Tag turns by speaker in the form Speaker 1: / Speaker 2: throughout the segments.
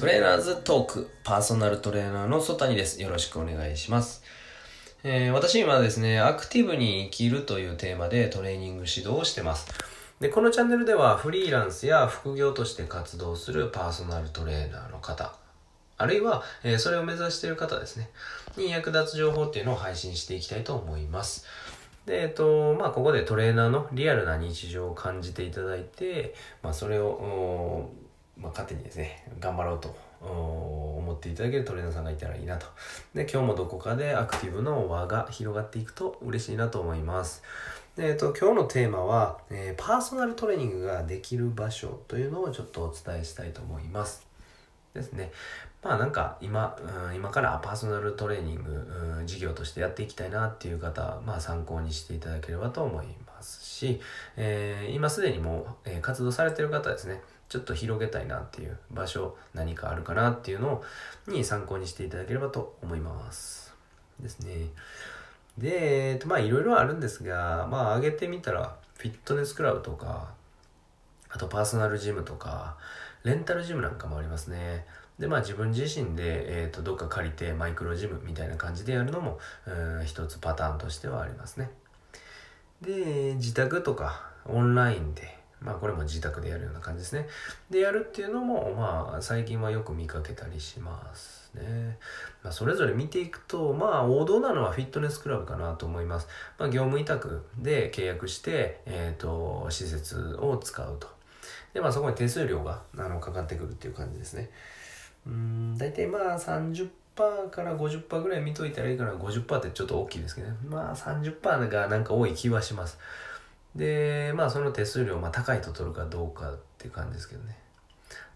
Speaker 1: トレーナーズトーク、パーソナルトレーナーの曽谷です。よろしくお願いします。えー私今ですね、アクティブに生きるというテーマでトレーニング指導をしてます。で、このチャンネルではフリーランスや副業として活動するパーソナルトレーナーの方、あるいは、えーそれを目指している方ですね、に役立つ情報っていうのを配信していきたいと思います。で、えっと、まあ、ここでトレーナーのリアルな日常を感じていただいて、まあ、それを、まあ、勝手にですね、頑張ろうと思っていただけるトレーナーさんがいたらいいなと。で、今日もどこかでアクティブの輪が広がっていくと嬉しいなと思います。で、えっと、今日のテーマは、えーパーソナルトレーニングができる場所というのをちょっとお伝えしたいと思います。ですね。まあなんか今、うん今からパーソナルトレーニング、うん事業としてやっていきたいなっていう方、まあ参考にしていただければと思いますし、えー今すでにもう、えー活動されてる方ですね、ちょっと広げたいなっていう場所、何かあるかなっていうのに参考にしていただければと思います。ですね。で、えっとまあいろいろあるんですが、まあ上げてみたら、フィットネスクラブとか、あとパーソナルジムとか、レンタルジムなんかもありますね。で、まあ自分自身で、えっ、と、どっか借りてマイクロジムみたいな感じでやるのも、うん一つパターンとしてはありますね。で、自宅とかオンラインで、まあこれも自宅でやるような感じですね。で、やるっていうのも、まあ最近はよく見かけたりしますね。まあそれぞれ見ていくと、まあ王道なのはフィットネスクラブかなと思います。まあ業務委託で契約して、えっ、と、施設を使うと。で、まあそこに手数料があのかかってくるっていう感じですね。うーん、大体まあ30%から50%ぐらい見といたらいいかな。50%ってちょっと大きいですけどね。まあ30%がなんか多い気はします。で、まあその手数料、まあ高いと取るかどうかっていう感じですけどね。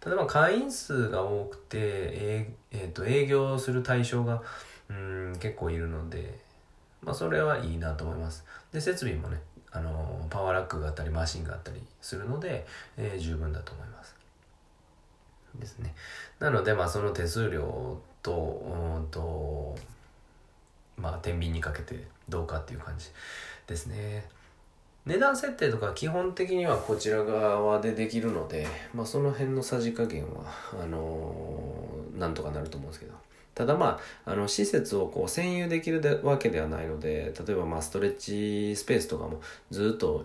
Speaker 1: ただまあ会員数が多くて、えーえーと営業する対象がうん結構いるので、まあそれはいいなと思います。で、設備もね、あのパワーラックがあったりマシンがあったりするので、えー十分だと思います。ですね。なので、まあその手数料と、うんと、まあ天秤にかけてどうかっていう感じですね。値段設定とか基本的にはこちら側でできるので、まあ、その辺のさじ加減はあのーなんとかなると思うんですけどただまああの施設をこう占有できるわけではないので例えばまあストレッチスペースとかもずっと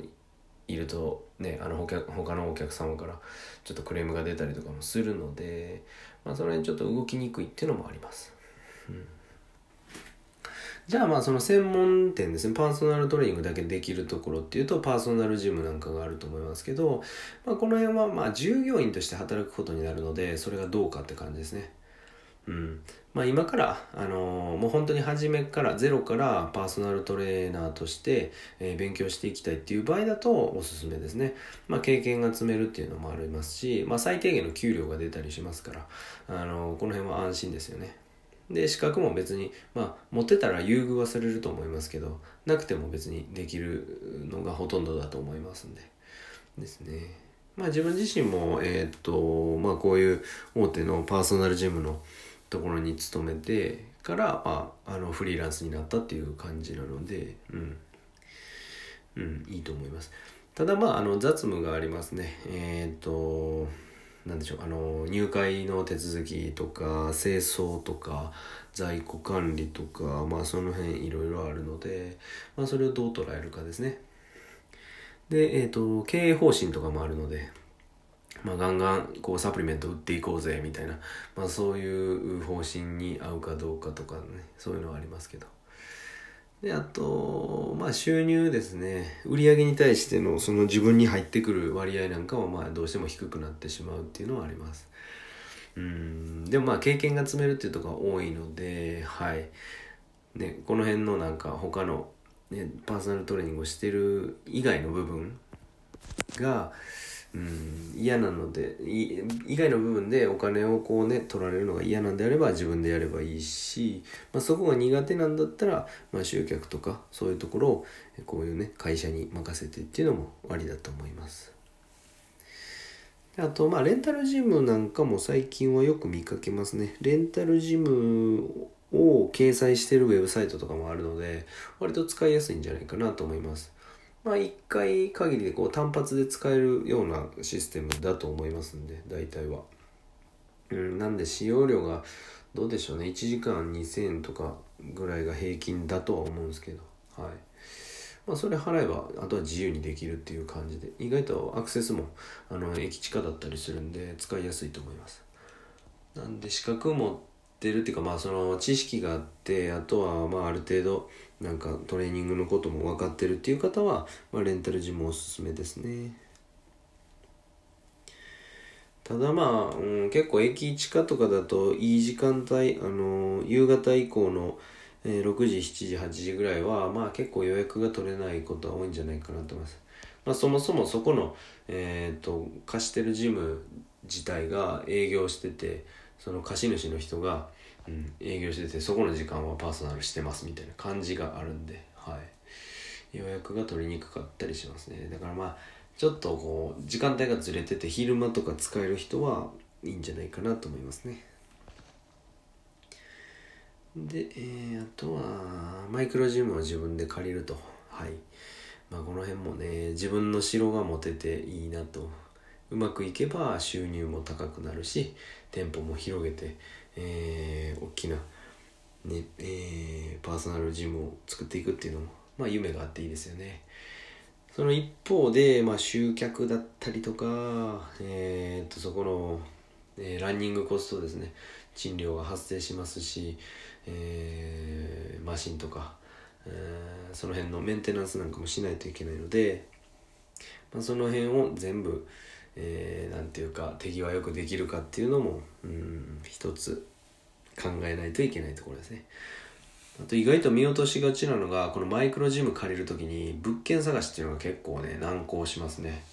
Speaker 1: いるとねあの他他のお客様からちょっとクレームが出たりとかもするので、まあ、その辺ちょっと動きにくいっていうのもあります。うんじゃあまあその専門店ですね、パーソナルトレーニングだけできるところっていうとパーソナルジムなんかがあると思いますけど、まあ、この辺はまあ従業員として働くことになるので、それがどうかって感じですね。うん。まあ今から、あのーもう本当に初めから、ゼロからパーソナルトレーナーとして、えー勉強していきたいっていう場合だとおすすめですね。まあ経験が積めるっていうのもありますし、まあ最低限の給料が出たりしますから、あのーこの辺は安心ですよね。で資格も別にまあ持ってたら優遇はされると思いますけどなくても別にできるのがほとんどだと思いますんで。ですね。まあ自分自身もえーっとまあこういう大手のパーソナルジムのところに勤めてから、まあ、あのフリーランスになったっていう感じなのでうん。うんいいと思います。ただまああの雑務がありますね。えーっとなんでしょうあの入会の手続きとか清掃とか在庫管理とかまあその辺いろいろあるので、まあ、それをどう捉えるかですね。でえっ、と経営方針とかもあるのでまあ、ガンガンこうサプリメント売っていこうぜみたいな、まあ、そういう方針に合うかどうかとかねそういうのはありますけど。であとまあ収入ですね。売上に対してのその自分に入ってくる割合なんかはまあどうしても低くなってしまうっていうのはあります。うん。でもまあ経験が積めるっていうところが多いのではい。ねこの辺のなんか他の、ね、パーソナルトレーニングをしてる以外の部分がうん嫌なのでい以外の部分でお金をこうね取られるのが嫌なんであれば自分でやればいいし、まあ、そこが苦手なんだったら、まあ、集客とかそういうところをこういうね会社に任せてっていうのもありだと思います。あとまあレンタルジムなんかも最近はよく見かけますね。レンタルジムを掲載してるウェブサイトとかもあるので割と使いやすいんじゃないかなと思います。まあ1回限りでこう単発で使えるようなシステムだと思いますんで大体は。うん、なんで使用量がどうでしょうね。1時間2000円とかぐらいが平均だとは思うんですけど。はい。まあそれ払えばあとは自由にできるっていう感じで。意外とアクセスもあの駅地下だったりするんで使いやすいと思います。なんで資格持ってるっていうかまあその知識があってあとはまあある程度なんかトレーニングのことも分かってるっていう方は、まあ、レンタルジムおすすめですねただまあ、うん、結構駅地下とかだといい時間帯、あの夕方以降の、えー、6時、7時、8時ぐらいは、まあ結構予約が取れないことは多いんじゃないかなと思います。まあそもそもそこの、えっ、ー、と、貸してるジム自体が営業してて、その貸主の人が、うん、営業してて、そこの時間はパーソナルしてますみたいな感じがあるんで、はい。予約が取りにくかったりしますね。だからまあ、ちょっとこう時間帯がずれてて昼間とか使える人はいいんじゃないかなと思いますねで、えー、あとはマイクロジムを自分で借りるとはいまあこの辺もね自分の城が持てていいなとうまくいけば収入も高くなるし店舗も広げて、えー、大きな、ねえー、パーソナルジムを作っていくっていうのもまあ夢があっていいですよね。その一方で、まあ、集客だったりとか、えー、とそこの、えー、ランニングコストですね。賃料が発生しますし、えー、マシンとか、えー、その辺のメンテナンスなんかもしないといけないので、まあ、その辺を全部、えー、なんていうか手際よくできるかっていうのもうん一つ考えないといけないところですね。あと意外と見落としがちなのが、このマイクロジム借りるときに物件探しっていうのが結構ね、難航しますね。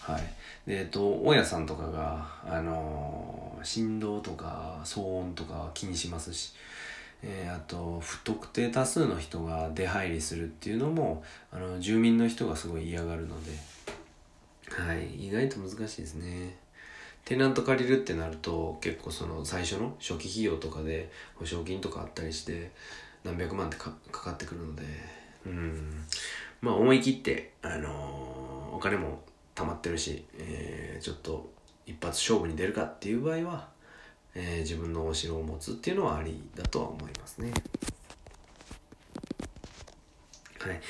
Speaker 1: はい。で、えっと、大家さんとかが、あのー、振動とか騒音とか気にしますし、えー、あと、不特定多数の人が出入りするっていうのも、あの、住民の人がすごい嫌がるので、はい。意外と難しいですね。テナント借りるってなると結構その最初の初期費用とかで保証金とかあったりして何百万ってかかってくるので、うん。まあ思い切って、あのー、お金も貯まってるし、えー、ちょっと一発勝負に出るかっていう場合は、えー、自分のお城を持つっていうのはありだとは思いますね。はい。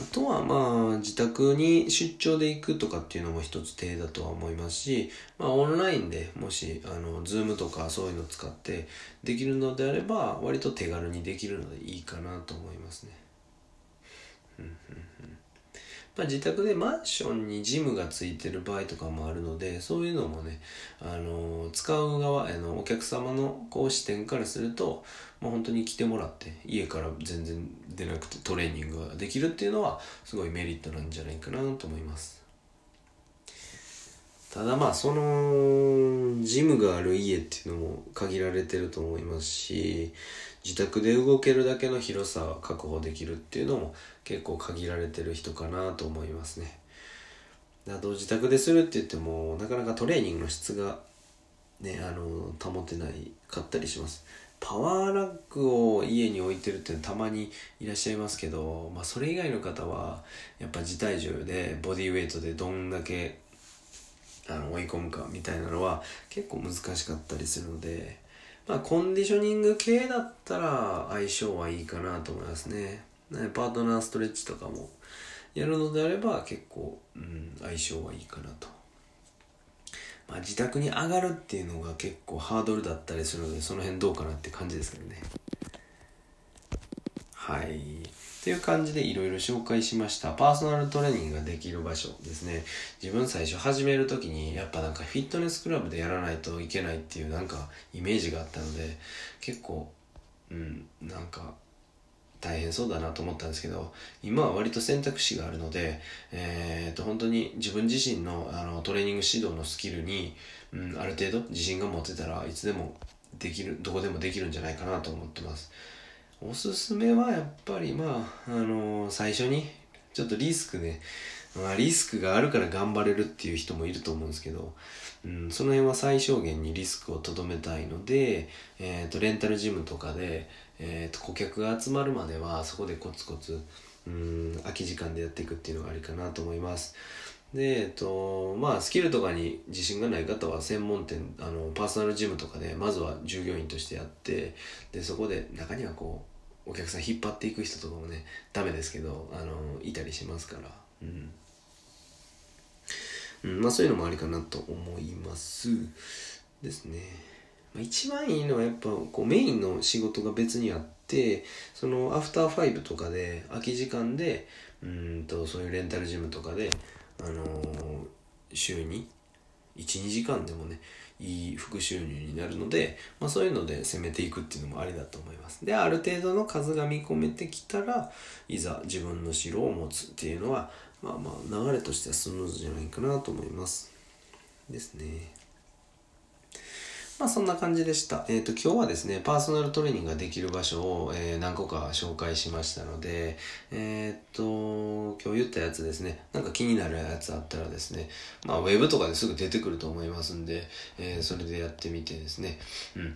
Speaker 1: あとはまあ自宅に出張で行くとかっていうのも一つ手だとは思いますし、まあオンラインでもしあの Zoom とかそういうのを使ってできるのであれば割と手軽にできるのでいいかなと思いますね。うんま、自宅でマンションにジムがついてる場合とかもあるのでそういうのもね、あの使う側あのお客様のこう視点からすると、まあ、本当に来てもらって家から全然出なくてトレーニングができるっていうのはすごいメリットなんじゃないかなと思います。ただまあそのジムがある家っていうのも限られてると思いますし自宅で動けるだけの広さを確保できるっていうのも結構限られてる人かなと思いますね。あと自宅でするって言ってもなかなかトレーニングの質がねあの保てないかったりします。パワーラックを家に置いてるってたまにいらっしゃいますけど、まあ、それ以外の方はやっぱ自体重でボディウェイトでどんだけあの追い込むかみたいなのは結構難しかったりするのでまあ、コンディショニング系だったら相性はいいかなと思いますね。パートナーストレッチとかもやるのであれば結構、うん、相性はいいかなと。まあ、自宅に上がるっていうのが結構ハードルだったりするので、その辺どうかなって感じですけどね。はい。っていう感じでいろいろ紹介しました。パーソナルトレーニングができる場所ですね。自分最初始める時にやっぱなんかフィットネスクラブでやらないといけないっていうなんかイメージがあったので結構うんなんか大変そうだなと思ったんですけど今は割と選択肢があるので、えー、と本当に自分自身のあのトレーニング指導のスキルに、うん、ある程度自信が持てたらいつでもできるどこでもできるんじゃないかなと思ってます。おすすめはやっぱりまあ、あのー、最初にちょっとリスクね、まあ、リスクがあるから頑張れるっていう人もいると思うんですけど、うん、その辺は最小限にリスクをとどめたいので、えーと、レンタルジムとかで、えーと、顧客が集まるまではそこでコツコツうん空き時間でやっていくっていうのがありかなと思います。で、えっと、まあ、スキルとかに自信がない方は専門店、あの、パーソナルジムとかで、まずは従業員としてやって、で、そこで中にはこう、お客さん引っ張っていく人とかもね、ダメですけど、あの、いたりしますから、うん。うん、まあそういうのもありかなと思います。ですね。まあ、一番いいのはやっぱこうメインの仕事が別にあって、そのアフターファイブとかで空き時間で、うんとそういうレンタルジムとかで、あのー、週に12時間でもねいい副収入になるので、まあ、そういうので攻めていくっていうのもありだと思います。である程度の数が見込めてきたらいざ自分の城を持つっていうのはまあまあ流れとしてはスムーズじゃないかなと思います。ですね。まあそんな感じでした。えっ、ー、と今日はですね、パーソナルトレーニングができる場所を、えー、何個か紹介しましたので、えっ、ー、と、今日言ったやつですね、なんか気になるやつあったらですね、まあウェブとかですぐ出てくると思いますんで、えそれでやってみてですね、うん。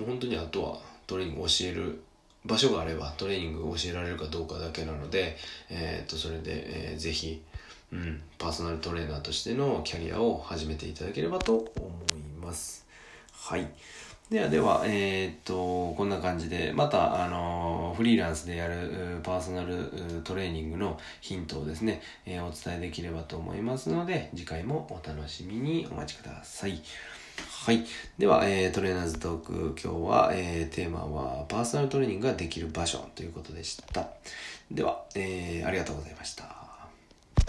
Speaker 1: もう本当にあとはトレーニング教える場所があればトレーニングを教えられるかどうかだけなので、えっ、と、それで、えー、ぜひ、うん、パーソナルトレーナーとしてのキャリアを始めていただければと思います。はい。ではでは、えー、っと、こんな感じで、また、あの、フリーランスでやるパーソナルトレーニングのヒントをですね、えー、お伝えできればと思いますので、次回もお楽しみにお待ちください。はい。では、えー、トレーナーズトーク、今日は、えー、テーマは、パーソナルトレーニングができる場所ということでした。では、えー、ありがとうございました。